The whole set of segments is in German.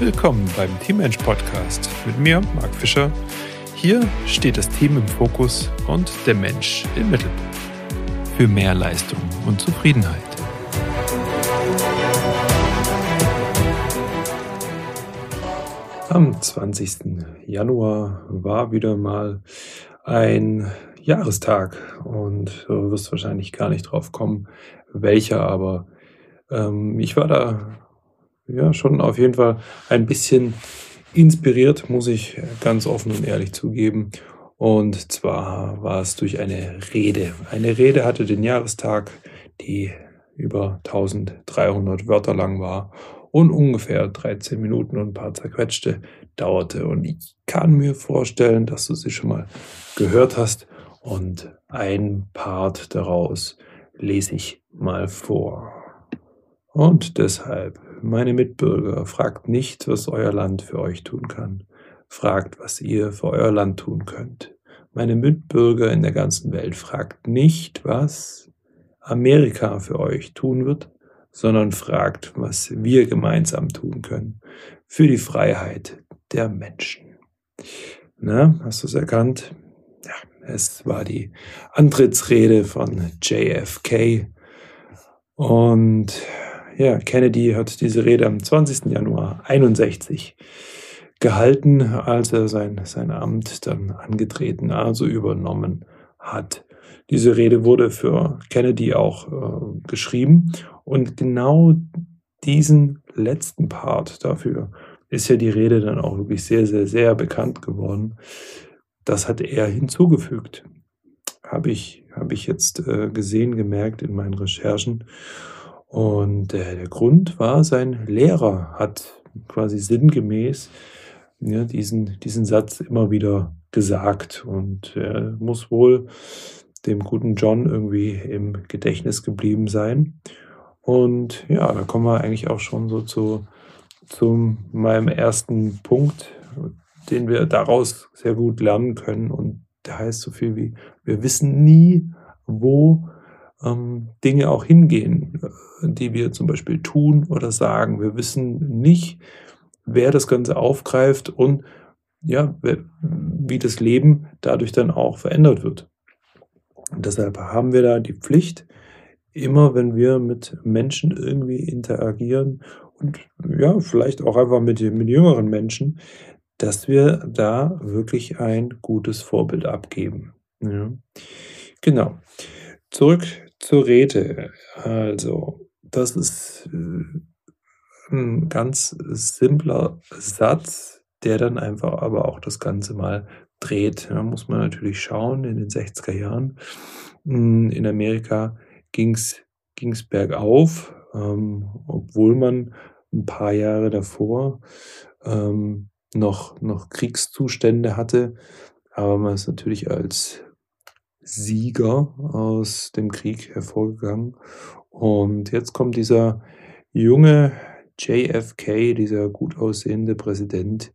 Willkommen beim Teammensch Podcast mit mir, Marc Fischer. Hier steht das Team im Fokus und der Mensch im Mittelpunkt. Für mehr Leistung und Zufriedenheit. Am 20. Januar war wieder mal ein Jahrestag und du wirst wahrscheinlich gar nicht drauf kommen, welcher, aber ähm, ich war da ja schon auf jeden Fall ein bisschen inspiriert, muss ich ganz offen und ehrlich zugeben. Und zwar war es durch eine Rede. Eine Rede hatte den Jahrestag, die über 1300 Wörter lang war und ungefähr 13 Minuten und ein paar zerquetschte dauerte. Und ich kann mir vorstellen, dass du sie schon mal gehört hast. Und ein Part daraus lese ich mal vor. Und deshalb, meine Mitbürger, fragt nicht, was euer Land für euch tun kann. Fragt, was ihr für euer Land tun könnt. Meine Mitbürger in der ganzen Welt, fragt nicht, was Amerika für euch tun wird, sondern fragt, was wir gemeinsam tun können für die Freiheit der Menschen. Na, hast du es erkannt? Ja, es war die Antrittsrede von JFK. Und ja, Kennedy hat diese Rede am 20. Januar 61 gehalten, als er sein, sein Amt dann angetreten, also übernommen hat. Diese Rede wurde für Kennedy auch äh, geschrieben und genau diesen letzten Part dafür ist ja die Rede dann auch wirklich sehr, sehr, sehr bekannt geworden. Das hat er hinzugefügt. Habe ich, habe ich jetzt äh, gesehen, gemerkt in meinen Recherchen. Und äh, der Grund war, sein Lehrer hat quasi sinngemäß ja, diesen, diesen Satz immer wieder gesagt. Und er muss wohl dem guten John irgendwie im Gedächtnis geblieben sein. Und ja, da kommen wir eigentlich auch schon so zu, zu meinem ersten Punkt, den wir daraus sehr gut lernen können. Und der heißt so viel wie, wir wissen nie, wo ähm, Dinge auch hingehen, die wir zum Beispiel tun oder sagen. Wir wissen nicht, wer das Ganze aufgreift und ja, wie das Leben dadurch dann auch verändert wird. Und deshalb haben wir da die Pflicht, immer wenn wir mit Menschen irgendwie interagieren und ja, vielleicht auch einfach mit, mit jüngeren Menschen, dass wir da wirklich ein gutes Vorbild abgeben. Ja. Genau. Zurück zur Rede. Also, das ist äh, ein ganz simpler Satz, der dann einfach aber auch das Ganze mal dreht. Da muss man natürlich schauen, in den 60er Jahren hm, in Amerika ging es bergauf, ähm, obwohl man ein paar Jahre davor ähm, noch, noch Kriegszustände hatte, aber man ist natürlich als Sieger aus dem Krieg hervorgegangen. Und jetzt kommt dieser junge JFK, dieser gut aussehende Präsident,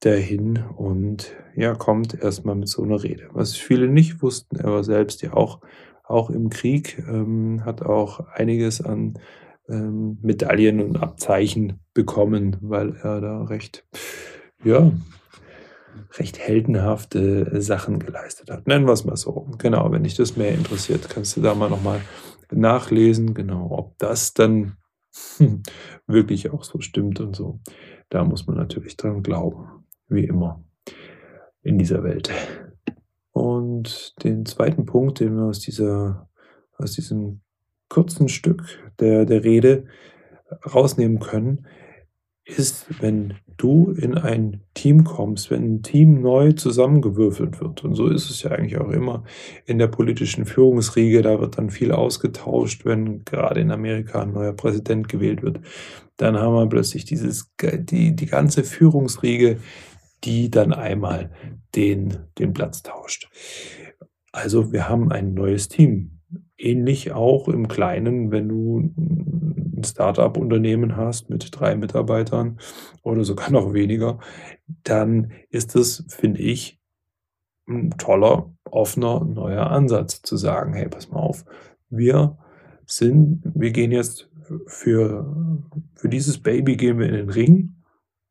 dahin und ja, kommt erstmal mit so einer Rede. Was viele nicht wussten, er war selbst ja auch, auch im Krieg, ähm, hat auch einiges an ähm, Medaillen und Abzeichen bekommen, weil er da recht, ja, recht heldenhafte Sachen geleistet hat. Nennen wir es mal so. Genau, wenn dich das mehr interessiert, kannst du da mal nochmal nachlesen, genau, ob das dann wirklich auch so stimmt und so. Da muss man natürlich dran glauben, wie immer in dieser Welt. Und den zweiten Punkt, den wir aus dieser, aus diesem kurzen Stück der, der Rede rausnehmen können, ist, wenn du in ein Team kommst, wenn ein Team neu zusammengewürfelt wird. Und so ist es ja eigentlich auch immer in der politischen Führungsriege. Da wird dann viel ausgetauscht, wenn gerade in Amerika ein neuer Präsident gewählt wird. Dann haben wir plötzlich dieses, die, die ganze Führungsriege, die dann einmal den, den Platz tauscht. Also wir haben ein neues Team. Ähnlich auch im Kleinen, wenn du ein Startup-Unternehmen hast mit drei Mitarbeitern oder sogar noch weniger, dann ist das, finde ich, ein toller, offener, neuer Ansatz zu sagen, hey, pass mal auf, wir sind, wir gehen jetzt für, für dieses Baby gehen wir in den Ring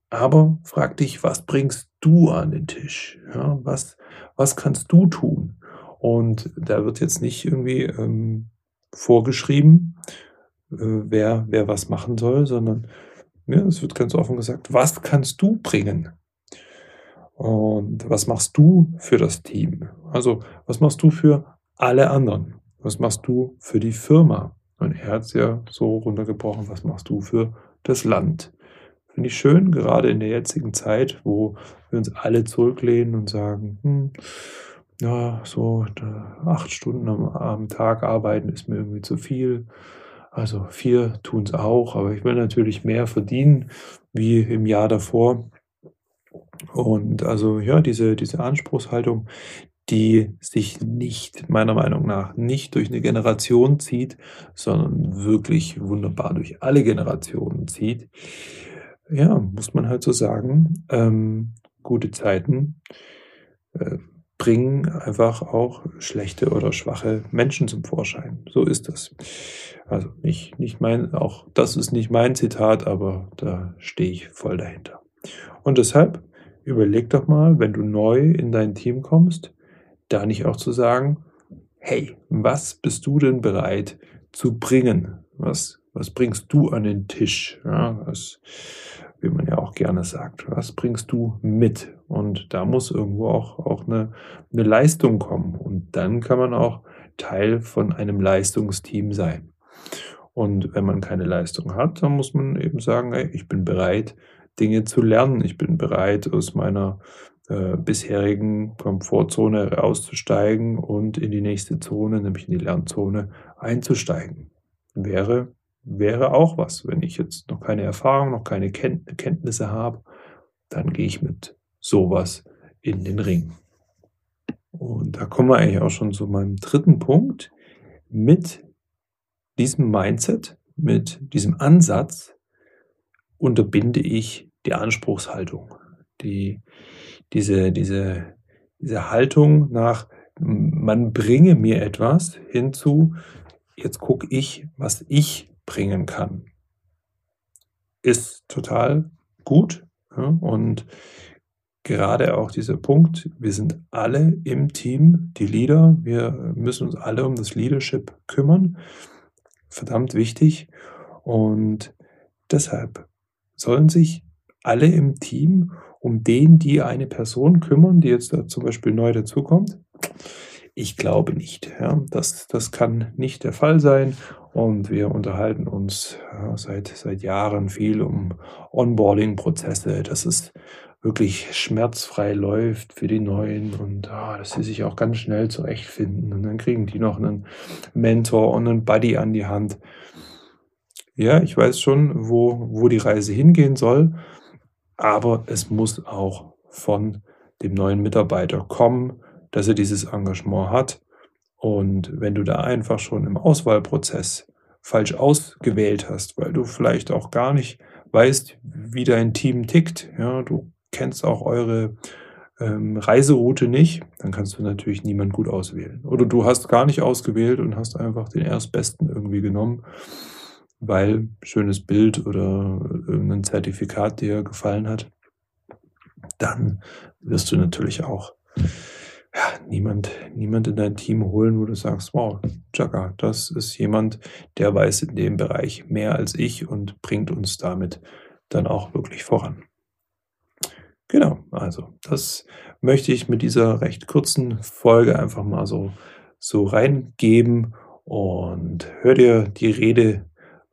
Aber frag dich, was bringst du an den Tisch? Ja, was, was kannst du tun? Und da wird jetzt nicht irgendwie ähm, vorgeschrieben, äh, wer, wer was machen soll, sondern ja, es wird ganz offen gesagt, was kannst du bringen? Und was machst du für das Team? Also, was machst du für alle anderen? Was machst du für die Firma? Und er hat es ja so runtergebrochen, was machst du für das Land? Finde ich schön, gerade in der jetzigen Zeit, wo wir uns alle zurücklehnen und sagen, hm, ja, so acht Stunden am, am, Tag arbeiten ist mir irgendwie zu viel. Also vier tun es auch, aber ich will natürlich mehr verdienen wie im Jahr davor. Und also ja, diese, diese Anspruchshaltung, die sich nicht, meiner Meinung nach, nicht durch eine Generation zieht, sondern wirklich wunderbar durch alle Generationen zieht. Ja, muss man halt so sagen, ähm, gute Zeiten äh, bringen einfach auch schlechte oder schwache Menschen zum Vorschein. So ist das. Also nicht, nicht mein, auch das ist nicht mein Zitat, aber da stehe ich voll dahinter. Und deshalb überleg doch mal, wenn du neu in dein Team kommst, da nicht auch zu sagen, hey, was bist du denn bereit zu bringen? Was, was bringst du an den Tisch? Ja, was, wie man ja auch gerne sagt, was bringst du mit? Und da muss irgendwo auch, auch eine, eine Leistung kommen. Und dann kann man auch Teil von einem Leistungsteam sein. Und wenn man keine Leistung hat, dann muss man eben sagen, ey, ich bin bereit, Dinge zu lernen. Ich bin bereit, aus meiner äh, bisherigen Komfortzone rauszusteigen und in die nächste Zone, nämlich in die Lernzone, einzusteigen. Wäre, wäre auch was. Wenn ich jetzt noch keine Erfahrung, noch keine Kenntnisse habe, dann gehe ich mit sowas in den Ring. Und da kommen wir eigentlich auch schon zu meinem dritten Punkt. Mit diesem Mindset, mit diesem Ansatz unterbinde ich die Anspruchshaltung, die, diese, diese, diese Haltung nach, man bringe mir etwas hinzu, jetzt gucke ich, was ich bringen kann. Ist total gut. Ja, und gerade auch dieser Punkt, wir sind alle im Team, die Leader, wir müssen uns alle um das Leadership kümmern. Verdammt wichtig. Und deshalb sollen sich alle im Team um den, die eine Person kümmern, die jetzt da zum Beispiel neu dazukommt? Ich glaube nicht. Ja. Das, das kann nicht der Fall sein. Und wir unterhalten uns ja, seit, seit Jahren viel um Onboarding-Prozesse, dass es wirklich schmerzfrei läuft für die Neuen und ah, dass sie sich auch ganz schnell zurechtfinden. Und dann kriegen die noch einen Mentor und einen Buddy an die Hand. Ja, ich weiß schon, wo, wo die Reise hingehen soll, aber es muss auch von dem neuen Mitarbeiter kommen, dass er dieses Engagement hat. Und wenn du da einfach schon im Auswahlprozess falsch ausgewählt hast, weil du vielleicht auch gar nicht weißt, wie dein Team tickt, ja, du kennst auch eure ähm, Reiseroute nicht, dann kannst du natürlich niemand gut auswählen. Oder du hast gar nicht ausgewählt und hast einfach den Erstbesten irgendwie genommen weil schönes Bild oder irgendein Zertifikat dir gefallen hat, dann wirst du natürlich auch ja, niemand, niemand in dein Team holen, wo du sagst, wow, Chaka, das ist jemand, der weiß in dem Bereich mehr als ich und bringt uns damit dann auch wirklich voran. Genau, also das möchte ich mit dieser recht kurzen Folge einfach mal so, so reingeben und hör dir die Rede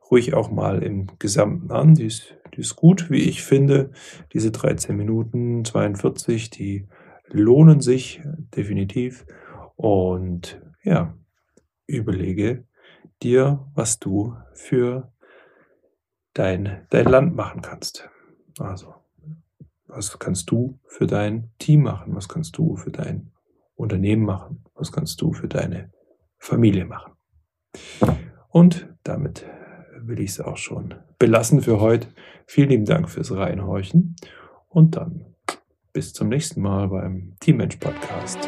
ruhig auch mal im Gesamten an. Die ist, die ist gut, wie ich finde. Diese 13 Minuten 42, die lohnen sich definitiv. Und ja, überlege dir, was du für dein, dein Land machen kannst. Also, was kannst du für dein Team machen? Was kannst du für dein Unternehmen machen? Was kannst du für deine Familie machen? Und damit will ich es auch schon belassen für heute. Vielen lieben Dank fürs Reinhorchen und dann bis zum nächsten Mal beim Teammensch Podcast.